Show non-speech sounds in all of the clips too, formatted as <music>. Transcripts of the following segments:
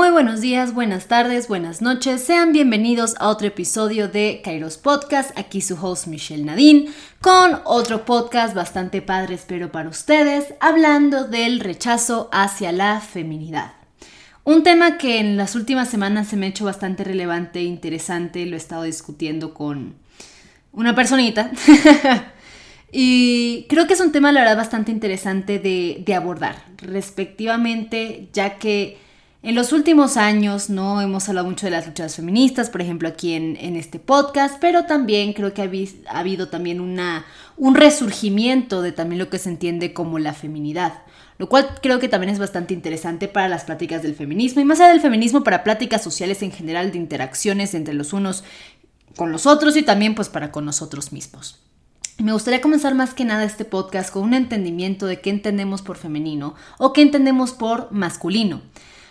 Muy buenos días, buenas tardes, buenas noches. Sean bienvenidos a otro episodio de Kairos Podcast. Aquí su host Michelle Nadine con otro podcast bastante padre, espero para ustedes, hablando del rechazo hacia la feminidad. Un tema que en las últimas semanas se me ha hecho bastante relevante e interesante, lo he estado discutiendo con una personita. <laughs> y creo que es un tema, la verdad, bastante interesante de, de abordar, respectivamente, ya que en los últimos años no hemos hablado mucho de las luchas feministas, por ejemplo aquí en, este podcast, pero también creo que ha, habido también una, un resurgimiento de también lo que se entiende como la feminidad, lo cual creo que también es bastante interesante para las pláticas del feminismo y más allá del feminismo para pláticas sociales en general de interacciones entre los unos con los otros y también pues para con nosotros mismos. Me gustaría comenzar más que nada este podcast con un entendimiento de qué entendemos por femenino o qué entendemos por masculino.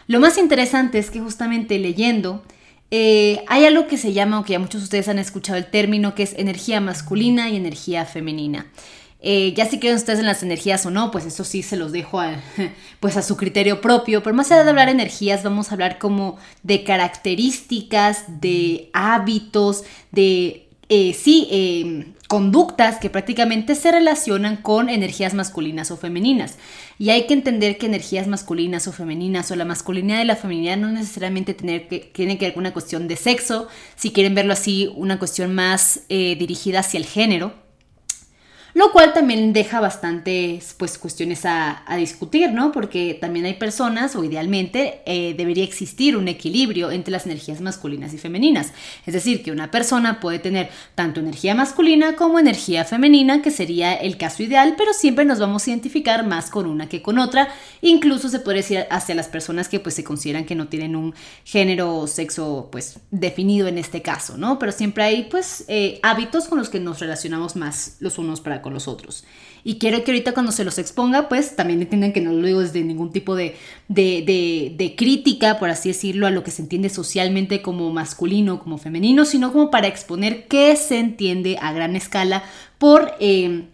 Lo más interesante es que justamente leyendo, eh, hay algo que se llama, o que ya muchos de ustedes han escuchado el término, que es energía masculina y energía femenina. Eh, ya si creen ustedes en las energías o no, pues eso sí se los dejo <laughs> pues a su criterio propio. Pero más allá de hablar de energías, vamos a hablar como de características, de hábitos, de, eh, sí, conductas que prácticamente se relacionan con energías masculinas o femeninas. Y hay que entender que energías masculinas o femeninas o la masculinidad y la feminidad no necesariamente tener que, tienen que ver con una cuestión de sexo, si quieren verlo así, una cuestión más eh, dirigida hacia el género lo cual también deja bastantes pues, cuestiones a, discutir, ¿no? Porque también hay personas, o idealmente eh, debería existir un equilibrio entre las energías masculinas y femeninas. Es decir, que una persona puede tener tanto energía masculina como energía femenina, que sería el caso ideal, pero siempre nos vamos a identificar más con una que con otra. Incluso se puede decir hacia las personas que pues se consideran que no tienen un género o sexo pues definido en este caso, ¿no? Pero siempre hay pues eh, hábitos con los que nos relacionamos más los unos para con los otros. Y quiero que ahorita cuando se los exponga, pues también entiendan que no lo digo desde ningún tipo de, de, crítica, por así decirlo, a lo que se entiende socialmente como masculino, como femenino, sino como para exponer qué se entiende a gran escala por... Eh,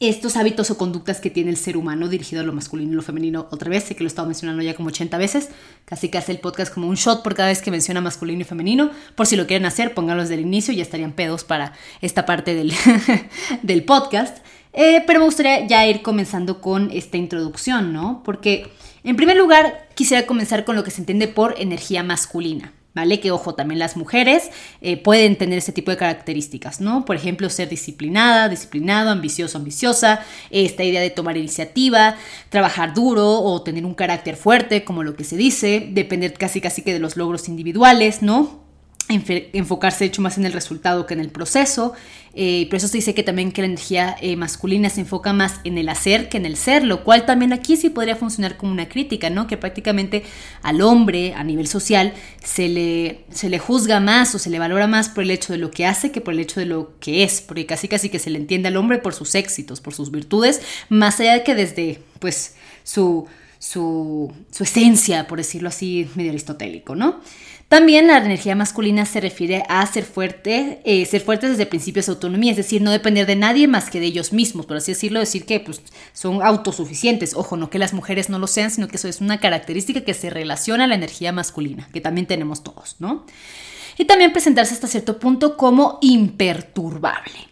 estos hábitos o conductas que tiene el ser humano dirigido a lo masculino y lo femenino. Otra vez, sé que lo he estado mencionando ya como 80 veces, casi que hace el podcast como un shot por cada vez que menciona masculino y femenino. Por si lo quieren hacer, pónganlo desde el inicio y ya estarían pedos para esta parte del, <laughs> del podcast. Eh, pero me gustaría ya ir comenzando con esta introducción, ¿no? Porque, en primer lugar, quisiera comenzar con lo que se entiende por energía masculina. ¿Vale? Que ojo, también las mujeres eh, pueden tener ese tipo de características, ¿no? Por ejemplo, ser disciplinada, disciplinado, ambicioso, ambiciosa, esta idea de tomar iniciativa, trabajar duro o tener un carácter fuerte, como lo que se dice, depender casi casi que de los logros individuales, ¿no? Enfocarse hecho más en el resultado que en el proceso. Eh, por eso se dice que también que la energía eh, masculina se enfoca más en el hacer que en el ser, lo cual también aquí sí podría funcionar como una crítica, ¿no? Que prácticamente al hombre a nivel social se le, se le juzga más o se le valora más por el hecho de lo que hace que por el hecho de lo que es, porque casi casi que se le entiende al hombre por sus éxitos, por sus virtudes, más allá de que desde pues su, su, su esencia, por decirlo así, medio aristotélico, ¿no? También la energía masculina se refiere a ser fuerte, eh, ser fuertes desde principios de autonomía, es decir, no depender de nadie más que de ellos mismos, por así decirlo, decir que pues, son autosuficientes. Ojo, no que las mujeres no lo sean, sino que eso es una característica que se relaciona a la energía masculina, que también tenemos todos, ¿no? Y también presentarse hasta cierto punto como imperturbable.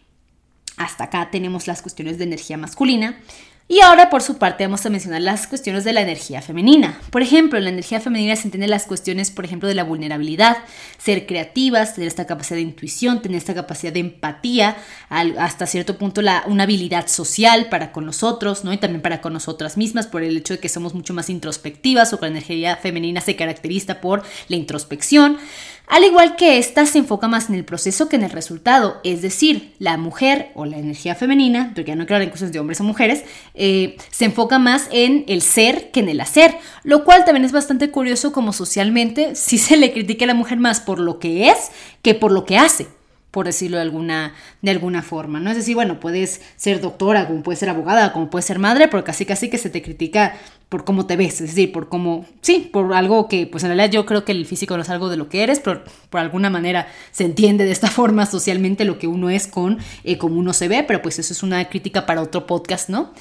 Hasta acá tenemos las cuestiones de energía masculina. Y ahora, por su parte, vamos a mencionar las cuestiones de la energía femenina. Por ejemplo, en la energía femenina se entienden las cuestiones, por ejemplo, de la vulnerabilidad, ser creativas, tener esta capacidad de intuición, tener esta capacidad de empatía, hasta cierto punto la, una habilidad social para con nosotros, ¿no? Y también para con nosotras mismas, por el hecho de que somos mucho más introspectivas o que la energía femenina se caracteriza por la introspección. Al igual que esta se enfoca más en el proceso que en el resultado, es decir, la mujer o la energía femenina, porque ya no creo en cosas de hombres o mujeres, eh, se enfoca más en el ser que en el hacer, lo cual también es bastante curioso como socialmente si se le critica a la mujer más por lo que es que por lo que hace por decirlo de alguna, de alguna forma, ¿no? Es decir, bueno, puedes ser doctora, como puedes ser abogada, como puedes ser madre, pero casi casi que se te critica por cómo te ves, es decir, por cómo, sí, por algo que, pues en realidad yo creo que el físico no es algo de lo que eres, pero por alguna manera se entiende de esta <laughs> forma socialmente lo que uno es con eh, cómo uno se ve, pero pues eso es una crítica para otro podcast, ¿no?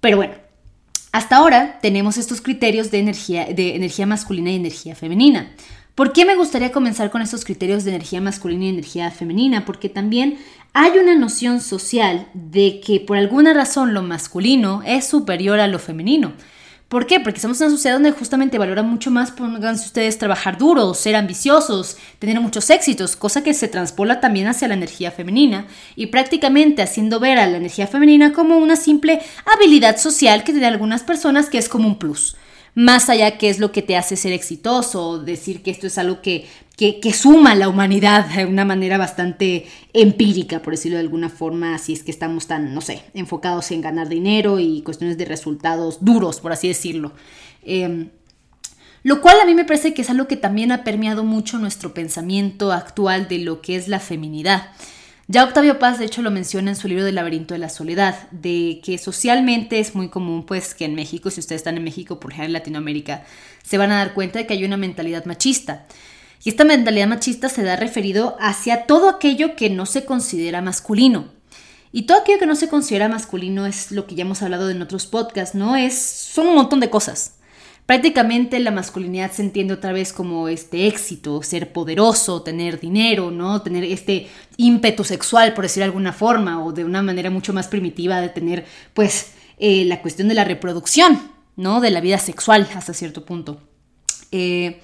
Pero bueno, hasta ahora tenemos estos criterios de energía, de energía masculina y energía femenina. ¿Por qué me gustaría comenzar con estos criterios de energía masculina y energía femenina? Porque también hay una noción social de que por alguna razón lo masculino es superior a lo femenino. ¿Por qué? Porque somos una sociedad donde justamente valora mucho más, pónganse ustedes, trabajar duro, ser ambiciosos, tener muchos éxitos, cosa que se transpola también hacia la energía femenina y prácticamente haciendo ver a la energía femenina como una simple habilidad social que tiene algunas personas que es como un plus más allá que es lo que te hace ser exitoso, decir que esto es algo que, que, suma a la humanidad de una manera bastante empírica, por decirlo de alguna forma, si es que estamos tan, no sé, enfocados en ganar dinero y cuestiones de resultados duros, por así decirlo. Em, lo cual a mí me parece que es algo que también ha permeado mucho nuestro pensamiento actual de lo que es la feminidad. Ya Octavio Paz, de hecho, lo menciona en su libro del laberinto de la soledad, de que socialmente es muy común, pues, que en México, si ustedes están en México, por ejemplo en Latinoamérica, se van a dar cuenta de que hay una mentalidad machista. Y esta mentalidad machista se da referido hacia todo aquello que no se considera masculino. Y todo aquello que no se considera masculino es lo que ya hemos hablado en otros podcasts, ¿no? Es, son un montón de cosas. Prácticamente la masculinidad se entiende otra vez como este éxito, ser poderoso, tener dinero, ¿no? Tener este ímpetu sexual, por decir de alguna forma, o de una manera mucho más primitiva de tener, pues, eh, la cuestión de la reproducción, ¿no? De la vida sexual hasta cierto punto. Eh,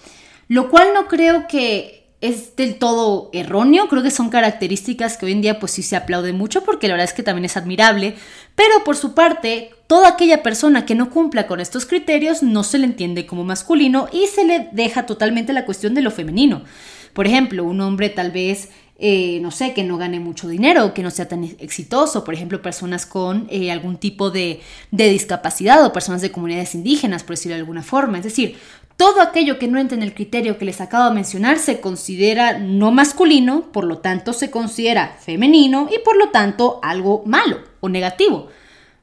lo cual no creo que es del todo erróneo, creo que son características que hoy en día pues sí se aplaude mucho porque la verdad es que también es admirable, pero por su parte, toda aquella persona que no cumpla con estos criterios no se le entiende como masculino y se le deja totalmente la cuestión de lo femenino. Por ejemplo, un hombre tal vez eh, no sé, que no gane mucho dinero, que no sea tan exitoso, por ejemplo, personas con eh, algún tipo de, de, discapacidad o personas de comunidades indígenas, por decirlo de alguna forma. Es decir, todo aquello que no entra en el criterio que les acabo de mencionar se considera no masculino, por lo tanto se considera femenino y por lo tanto algo malo o negativo.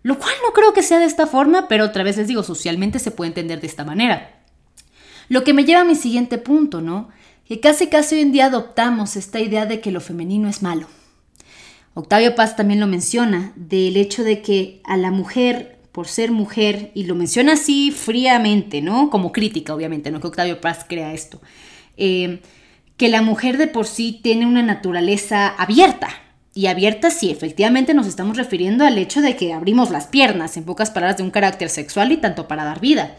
Lo cual no creo que sea de esta forma, pero otra vez les digo, socialmente se puede entender de esta manera. Lo que me lleva a mi siguiente punto, ¿no? Que casi casi hoy en día adoptamos esta idea de que lo femenino es malo. Octavio Paz también lo menciona, del hecho de que a la mujer por ser mujer, y lo menciona así fríamente, ¿no? Como crítica, obviamente, no que Octavio Paz crea esto, eh, que la mujer de por sí tiene una naturaleza abierta. Y abierta sí, efectivamente nos estamos refiriendo al hecho de que abrimos las piernas, en pocas palabras, de un carácter sexual y tanto para dar vida.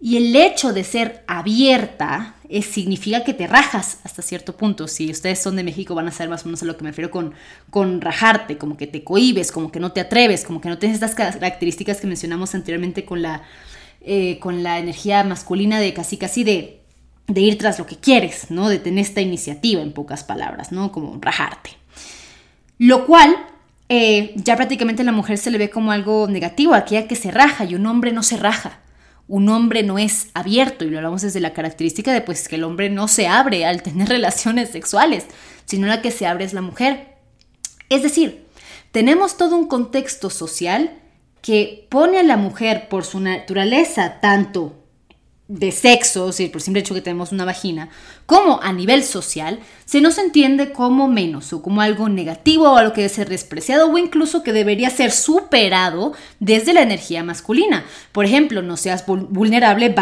Y el hecho de ser abierta significa que te rajas hasta cierto punto. Si ustedes son de México van a saber más o menos a lo que me refiero con, con rajarte, como que te cohibes, como que no te atreves, como que no tienes estas características que mencionamos anteriormente con la, eh, con la energía masculina de casi casi de, de ir tras lo que quieres, ¿no? De tener esta iniciativa en pocas palabras, ¿no? Como rajarte. Lo cual eh, ya prácticamente la mujer se le ve como algo negativo, aquella que se raja y un hombre no se raja un hombre no es abierto, y lo hablamos desde la característica de pues que el hombre no se abre al tener <laughs> relaciones sexuales, sino la que se abre es la mujer. Es decir, tenemos todo un contexto social que pone a la mujer por su naturaleza tanto de sexo, es por simple hecho que tenemos una vagina, como a nivel social, se nos entiende como menos o como algo negativo o algo que debe ser despreciado o incluso que debería ser superado desde la energía masculina. Por ejemplo, no seas vulnerable,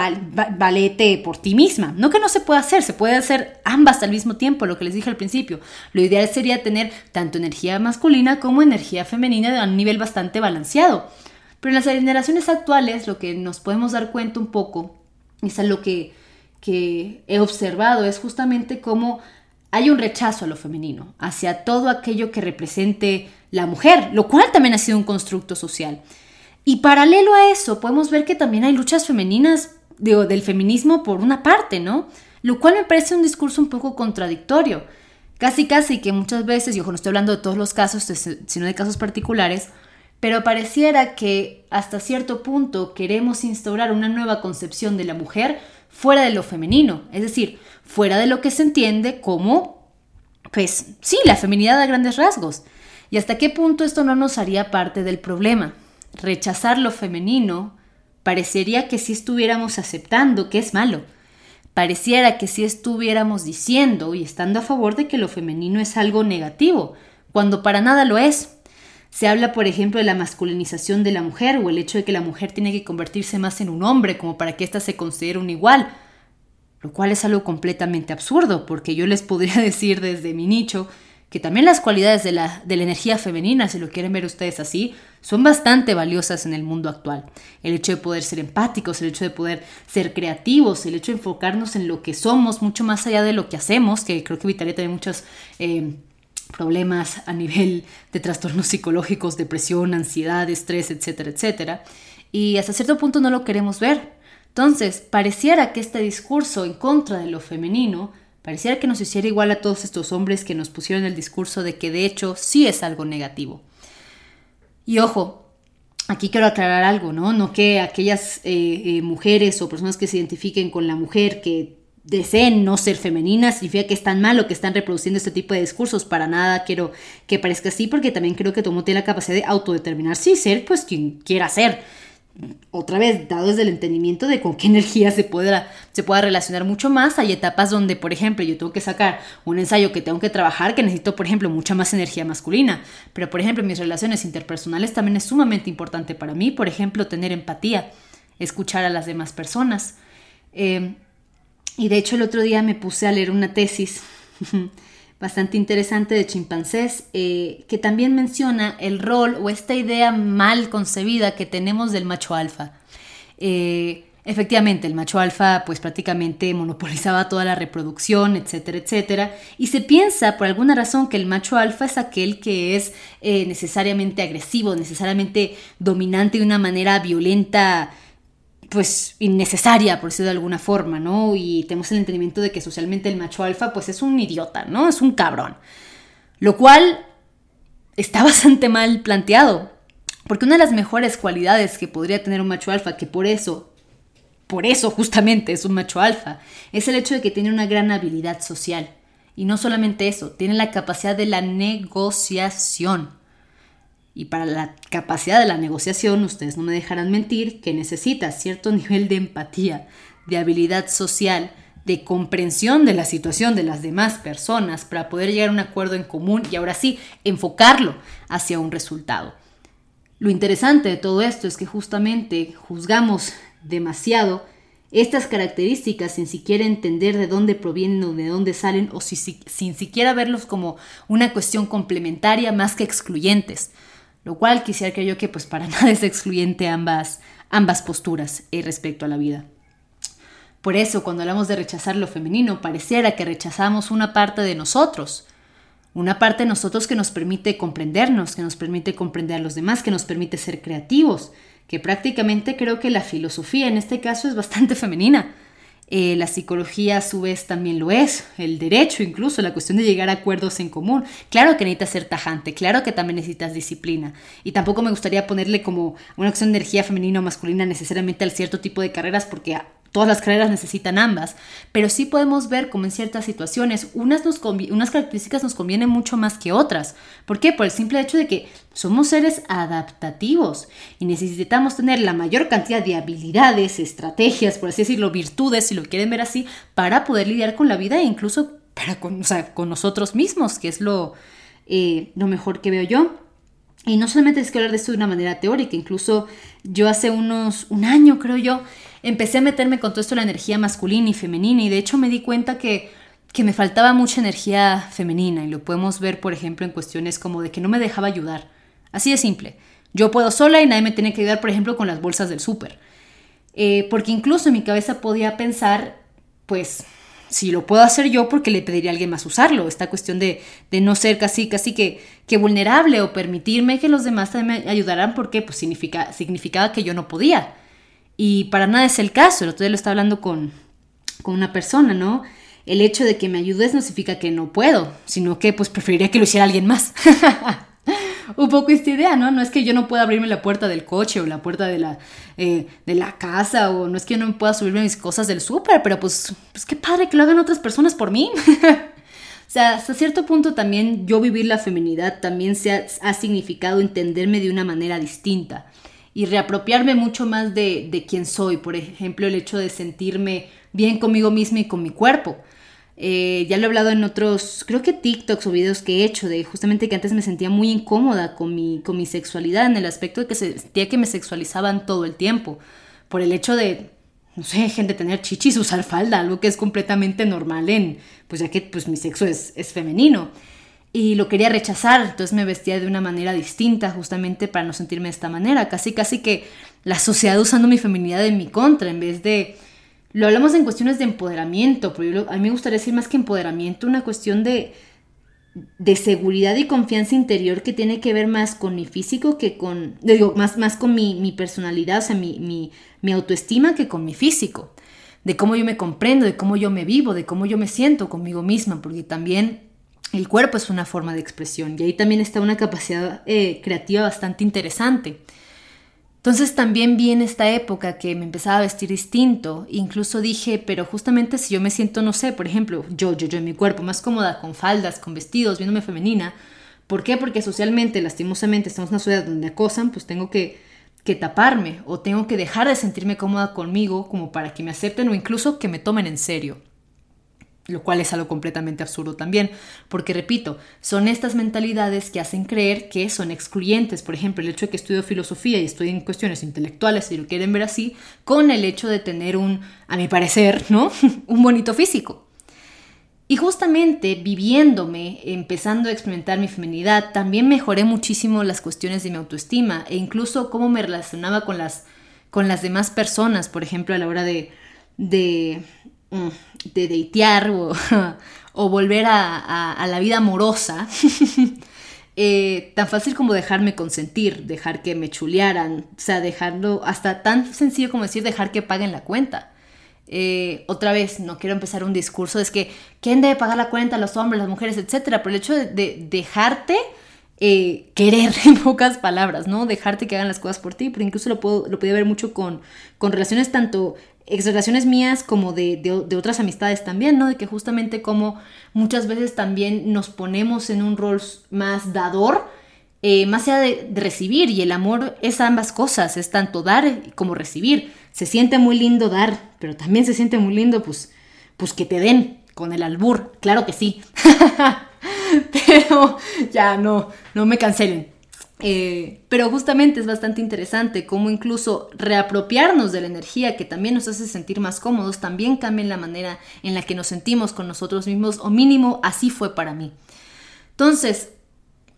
valete por ti misma. No que no se pueda hacer, se puede hacer ambas al mismo tiempo, lo que les dije al principio. Lo ideal sería tener tanto energía masculina como energía femenina a un nivel bastante balanceado. Pero en las generaciones actuales lo que nos podemos dar cuenta un poco es lo que, que he observado, es justamente cómo hay un rechazo a lo femenino, hacia todo aquello que represente la mujer, lo cual también ha sido un constructo social. Y paralelo a eso, podemos ver que también hay luchas femeninas digo, del feminismo por una parte, ¿no? Lo cual me parece un discurso un poco contradictorio. Casi, casi que muchas veces, yo no estoy hablando de todos los casos, sino de casos particulares, pero pareciera que hasta cierto punto queremos instaurar una nueva concepción de la mujer fuera de lo femenino, es decir, fuera de lo que se entiende como, pues sí, la feminidad a grandes rasgos. ¿Y hasta qué punto esto no nos haría parte del problema? Rechazar lo femenino parecería que si estuviéramos aceptando que es malo. Pareciera que si estuviéramos diciendo y estando a favor de que lo femenino es algo negativo, cuando para nada lo es. Se habla, por ejemplo, de la masculinización de la mujer o el hecho de que la mujer tiene que convertirse más en un hombre como para que ésta se considere un igual, lo cual es algo completamente absurdo, porque yo les podría <laughs> decir desde mi nicho que también las cualidades de la, de la energía femenina, si lo quieren ver ustedes así, son bastante valiosas en el mundo actual. El hecho de poder ser empáticos, el hecho de poder ser creativos, el hecho de enfocarnos en lo que somos, mucho más allá de lo que hacemos, que creo que evitaría también muchos eh, problemas a nivel de trastornos psicológicos, depresión, ansiedad, estrés, etcétera, etcétera. Y hasta cierto punto no lo queremos ver. Entonces, pareciera que este discurso en contra de lo femenino pareciera que nos hiciera igual a todos estos hombres que nos pusieron el discurso de que de hecho sí es algo negativo. Y ojo, aquí quiero aclarar algo, ¿no? No que aquellas eh, eh, mujeres o personas que se identifiquen con la mujer que deseen no ser femeninas significa que están mal o que están reproduciendo este tipo de discursos. Para nada quiero que parezca así porque también creo que todo tiene la capacidad de autodeterminar, sí, ser pues quien quiera ser otra vez, dado desde el entendimiento de con qué <laughs> energía se pueda, se pueda relacionar mucho más, hay etapas donde, por ejemplo, yo tengo que sacar un ensayo que tengo que trabajar, que necesito, por ejemplo, mucha más energía masculina. Pero, por ejemplo, mis relaciones interpersonales también es sumamente importante para mí, por ejemplo, tener empatía, escuchar a las demás personas. Eh, y de hecho, el otro día me puse a leer una tesis <laughs> bastante interesante de chimpancés, eh, que también menciona el rol o esta idea mal concebida que tenemos del macho alfa. Eh, efectivamente, el macho alfa pues prácticamente monopolizaba toda la reproducción, etcétera, etcétera, y se piensa por alguna razón que el macho alfa es aquel que es eh, necesariamente agresivo, necesariamente dominante de una manera violenta, pues innecesaria, por decirlo de alguna forma, ¿no? Y tenemos el entendimiento de que socialmente el macho alfa pues es un idiota, ¿no? Es un cabrón. Lo cual está <laughs> bastante mal planteado, porque una de las mejores cualidades que podría tener un macho alfa, que por eso, por eso justamente es un macho alfa, es el hecho de que tiene una gran habilidad social. Y no solamente eso, tiene la capacidad de la negociación. Y para la capacidad de la negociación, ustedes no me dejarán mentir, que necesita cierto <laughs> nivel de empatía, de habilidad social, de comprensión de la situación de las demás personas para poder llegar a un acuerdo en común y ahora sí enfocarlo hacia un resultado. Lo interesante de todo esto es que justamente juzgamos demasiado estas características sin siquiera entender de dónde provienen o de dónde salen o sin siquiera verlos como una cuestión complementaria más que excluyentes lo cual quisiera que yo que pues para <laughs> nada es excluyente ambas, ambas posturas eh, respecto a la vida. Por eso, cuando hablamos de rechazar lo femenino, pareciera que rechazamos una parte de nosotros, una parte de nosotros que nos permite comprendernos, que nos permite comprender a los demás, que nos permite ser creativos, que prácticamente creo que la filosofía en este caso es bastante <laughs> femenina. Eh, la psicología a su vez también lo es, el derecho incluso, la cuestión de llegar a acuerdos en común. Claro que necesitas ser tajante, claro que también necesitas disciplina. Y tampoco me gustaría ponerle como una cuestión de energía femenina o masculina necesariamente al cierto tipo de carreras porque Todas las carreras necesitan ambas, pero sí podemos ver como en ciertas situaciones unas, nos unas características nos convienen mucho más que otras. ¿Por qué? Por el simple hecho de que somos seres adaptativos y necesitamos tener la mayor cantidad de habilidades, estrategias, por así decirlo, virtudes, si lo quieren ver así, para poder lidiar con la vida e incluso para con, con nosotros mismos, que es lo, eh, lo mejor que veo yo. Y no solamente es que hablar de esto de una manera teórica, incluso yo hace unos, un año creo yo, empecé a meterme con todo esto de la energía masculina y femenina y de hecho me di cuenta que, que me faltaba mucha energía femenina y lo podemos ver por ejemplo en cuestiones como de que no me dejaba ayudar. Así de simple. Yo puedo sola y nadie me tiene que ayudar por ejemplo con las bolsas del súper. Eh, porque incluso en mi cabeza podía pensar, pues, si lo puedo hacer yo, porque le pediría a alguien más usarlo? Esta cuestión de, de no ser casi, casi que, que, vulnerable o permitirme que los demás también me ayudaran porque pues, significa, significaba que yo no podía. Y para nada es el caso. El otro día lo estaba hablando con, con una persona, ¿no? El hecho de que me ayudes no significa que no puedo, sino que pues preferiría que lo hiciera alguien más. <laughs> Un poco esta idea, ¿no? No es que yo no pueda abrirme la puerta del coche o la puerta de la, eh, de la casa o no es que yo no pueda subirme mis cosas del súper, pero pues, pues qué padre que lo hagan otras personas por mí. <laughs> o sea, hasta cierto punto también yo vivir la feminidad también se ha, ha significado entenderme de una manera distinta y reapropiarme mucho más de, quién soy. Por ejemplo, el hecho de sentirme bien conmigo misma y con mi cuerpo. Eh, ya lo he hablado en otros, creo que TikToks o videos que he hecho, de justamente que antes me sentía muy incómoda con mi, con mi sexualidad, en el aspecto de que sentía que me sexualizaban todo el tiempo, por el hecho de, no sé, gente tener chichis, usar falda, algo que es completamente normal en, pues ya que pues mi sexo es, es femenino. Y lo quería rechazar, entonces me vestía de una manera distinta justamente para no sentirme de esta manera, casi casi que la sociedad usando mi feminidad en mi contra, en vez de lo hablamos en cuestiones de empoderamiento, pero a mí me gustaría decir más que empoderamiento, una cuestión de, de seguridad y confianza interior que tiene que ver más con mi físico que con, digo, más, más con mi, mi personalidad, o sea, mi, mi, mi, autoestima que con mi físico, de cómo yo me comprendo, de cómo yo me vivo, de cómo yo me siento conmigo misma, porque también el cuerpo es una forma de expresión y ahí también está una capacidad eh, creativa bastante interesante. Entonces también vi en esta época que me empezaba a vestir distinto, incluso dije, pero justamente si yo me siento, no sé, por ejemplo, yo, yo, yo en mi cuerpo, más cómoda con faldas, con vestidos, viéndome femenina, ¿por qué? Porque socialmente, lastimosamente, estamos en una sociedad donde acosan, pues tengo que, que taparme o tengo que dejar de sentirme cómoda conmigo como para que me acepten o incluso que me tomen en serio lo cual es algo completamente absurdo también, porque repito, son estas mentalidades que hacen creer que son excluyentes, por ejemplo, el hecho de que estudio filosofía y estoy en cuestiones intelectuales, si lo quieren ver así, con el hecho de tener un, a mi parecer, ¿no? <laughs> un bonito físico. Y justamente viviéndome, empezando a experimentar mi feminidad, también mejoré muchísimo las cuestiones de mi autoestima e incluso cómo me relacionaba con las, con las demás personas, por ejemplo, a la hora de, de de deitear <laughs> o, volver a, la vida amorosa, <laughs> eh, tan fácil como dejarme consentir, dejar que me chulearan, o sea, dejarlo hasta tan sencillo como decir dejar que paguen la cuenta. Eh, otra vez, no quiero empezar un discurso, es que ¿quién debe pagar la cuenta? Los hombres, las mujeres, etcétera. Pero el hecho de, dejarte eh, querer, <laughs> en pocas palabras, ¿no? Dejarte que hagan las cosas por ti, pero incluso lo, puedo, lo podía ver mucho con, con relaciones tanto exageraciones mías como de, de, otras amistades también, ¿no? De que justamente como muchas veces también nos ponemos en un rol más dador, eh, más allá de, recibir, y el amor es ambas cosas, es tanto dar como recibir. Se siente muy lindo dar, pero también se siente muy lindo, pues, pues que te den con el albur, claro que sí. <laughs> <laughs> pero ya no, no me cancelen. Eh, pero justamente es bastante interesante cómo incluso reapropiarnos de la energía que también nos hace sentir más cómodos, también cambia la manera en la que nos sentimos con nosotros mismos, o mínimo así fue para mí. Entonces,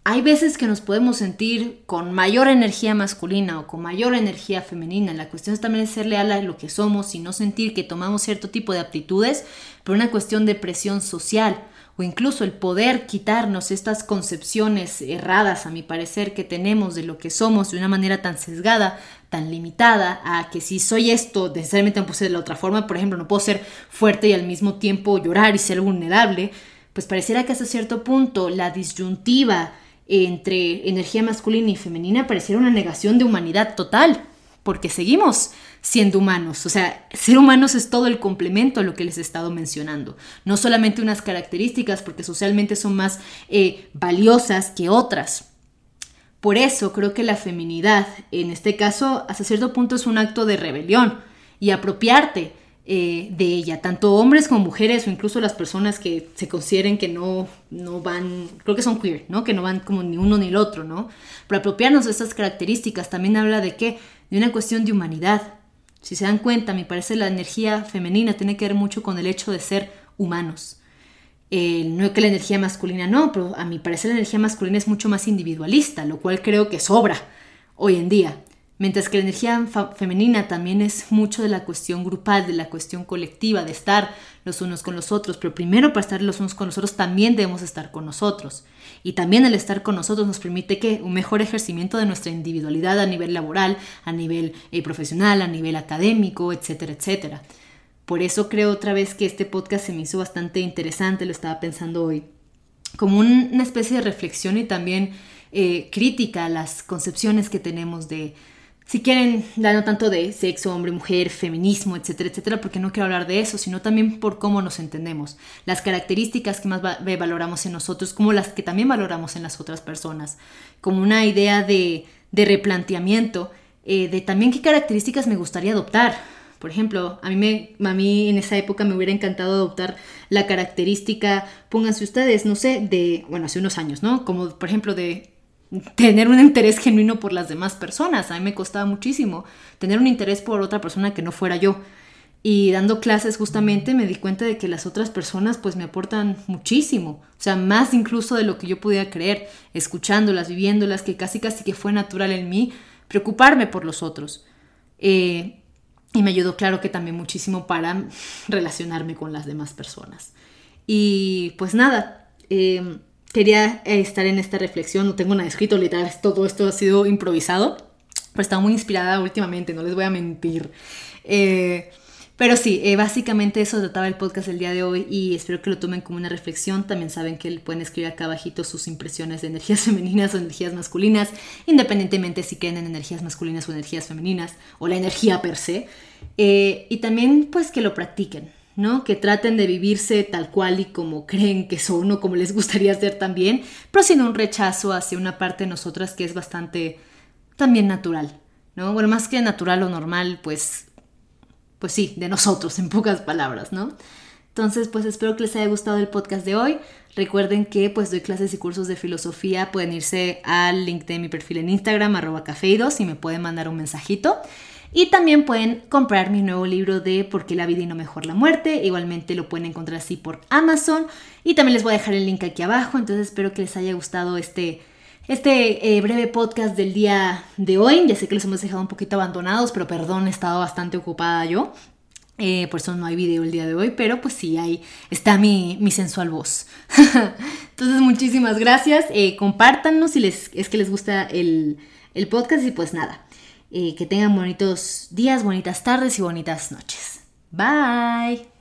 hay veces que nos podemos sentir con mayor energía masculina o con mayor energía femenina. La cuestión es también ser leal a lo que somos y no sentir que tomamos cierto tipo de aptitudes por una cuestión de presión social o incluso el poder quitarnos estas concepciones erradas, a mi parecer, que tenemos de lo que somos de una manera tan sesgada, tan limitada, a que si soy esto, necesariamente me puse de la otra forma, por ejemplo, no puedo ser fuerte y al mismo tiempo llorar y ser vulnerable, pues pareciera que hasta cierto punto la disyuntiva entre energía masculina y femenina pareciera una negación de humanidad total, porque seguimos siendo humanos. O sea, ser humanos es todo el complemento a lo que les he estado mencionando. No solamente unas características, porque socialmente son más eh, valiosas que otras. Por eso creo que la feminidad, en este caso, hasta cierto punto es un acto de rebelión y apropiarte eh, de ella, tanto hombres como mujeres o incluso las personas que se consideren que no, no van, creo que son queer, ¿no? Que no van como ni uno ni el otro, ¿no? Pero apropiarnos de estas características también habla de qué? De una cuestión de humanidad, si se dan cuenta, me parece la energía femenina tiene que ver mucho con el hecho de ser humanos. Eh, no es que la energía masculina no, pero a mi parecer la energía masculina es mucho más individualista, lo cual creo que sobra hoy en día. Mientras que la energía femenina también es mucho de la cuestión grupal, de la cuestión colectiva, de estar los unos con los otros. Pero primero para estar los unos con los otros también debemos estar con nosotros. Y también el estar con nosotros nos permite que un mejor ejercimiento de nuestra individualidad a nivel laboral, a nivel eh, profesional, a nivel académico, etcétera, etcétera. Por eso creo otra vez que este podcast se me hizo bastante interesante, lo estaba pensando hoy, como una especie de reflexión y también eh, crítica a las concepciones que tenemos de si quieren, no tanto de sexo, hombre, mujer, feminismo, etcétera, etcétera, porque no quiero hablar de eso, sino también por cómo nos entendemos, las características que más valoramos en nosotros, como las que también valoramos en las otras personas, como una idea de, replanteamiento, eh, de también qué características me gustaría adoptar, Por ejemplo, a mí, me, a mí en esa época me hubiera encantado adoptar la característica, pónganse ustedes, no sé, de, bueno, hace unos años, ¿no? Como por ejemplo de tener un interés genuino por las demás personas. A mí me costaba muchísimo tener un interés por otra persona que no fuera yo. Y dando clases justamente me di cuenta de que las otras personas pues me aportan muchísimo, o sea, más incluso de lo que yo podía creer, escuchándolas, viviéndolas, que casi casi que fue natural en mí preocuparme por los otros. Eh, y me ayudó, claro que también muchísimo para <laughs> relacionarme con las demás personas. Y pues nada, eh, quería estar en esta reflexión, no tengo nada escrito, literal, todo esto ha sido improvisado, pero estaba muy inspirada últimamente, no les voy a mentir. Eh, pero sí, eh, básicamente eso trataba el podcast del día de hoy y espero que lo tomen como una reflexión. También saben que pueden escribir acá abajito sus impresiones de energías <laughs> femeninas o energías masculinas, independientemente si creen en energías masculinas o energías femeninas o la energía per se. Eh, y también pues que lo practiquen, ¿no? Que traten de vivirse tal cual y como creen que son o como les gustaría ser también, pero sin un rechazo hacia una parte de nosotras que es bastante también natural, ¿no? Bueno, más que natural o normal, pues pues sí, de nosotros, en pocas palabras, ¿no? Entonces, pues espero que les haya gustado el podcast de hoy. Recuerden que pues doy clases y cursos de filosofía. Pueden irse al link de mi perfil en Instagram, arroba cafeidos, y me pueden mandar un mensajito. Y también pueden comprar mi nuevo libro de Por qué la vida y no mejor la muerte. Igualmente lo pueden encontrar así por Amazon. Y también les voy a dejar el link aquí abajo. Entonces espero que les haya gustado este, este eh, breve podcast del día de hoy. Ya sé que los hemos dejado un poquito abandonados, pero perdón, he estado bastante ocupada yo. Eh, por eso no hay video el día de hoy, pero pues sí, ahí está mi, sensual voz. <laughs> Entonces, muchísimas gracias. Eh, compártanos si les, es que les gusta el, el podcast y pues nada, que tengan bonitos días, bonitas tardes y bonitas noches. Bye.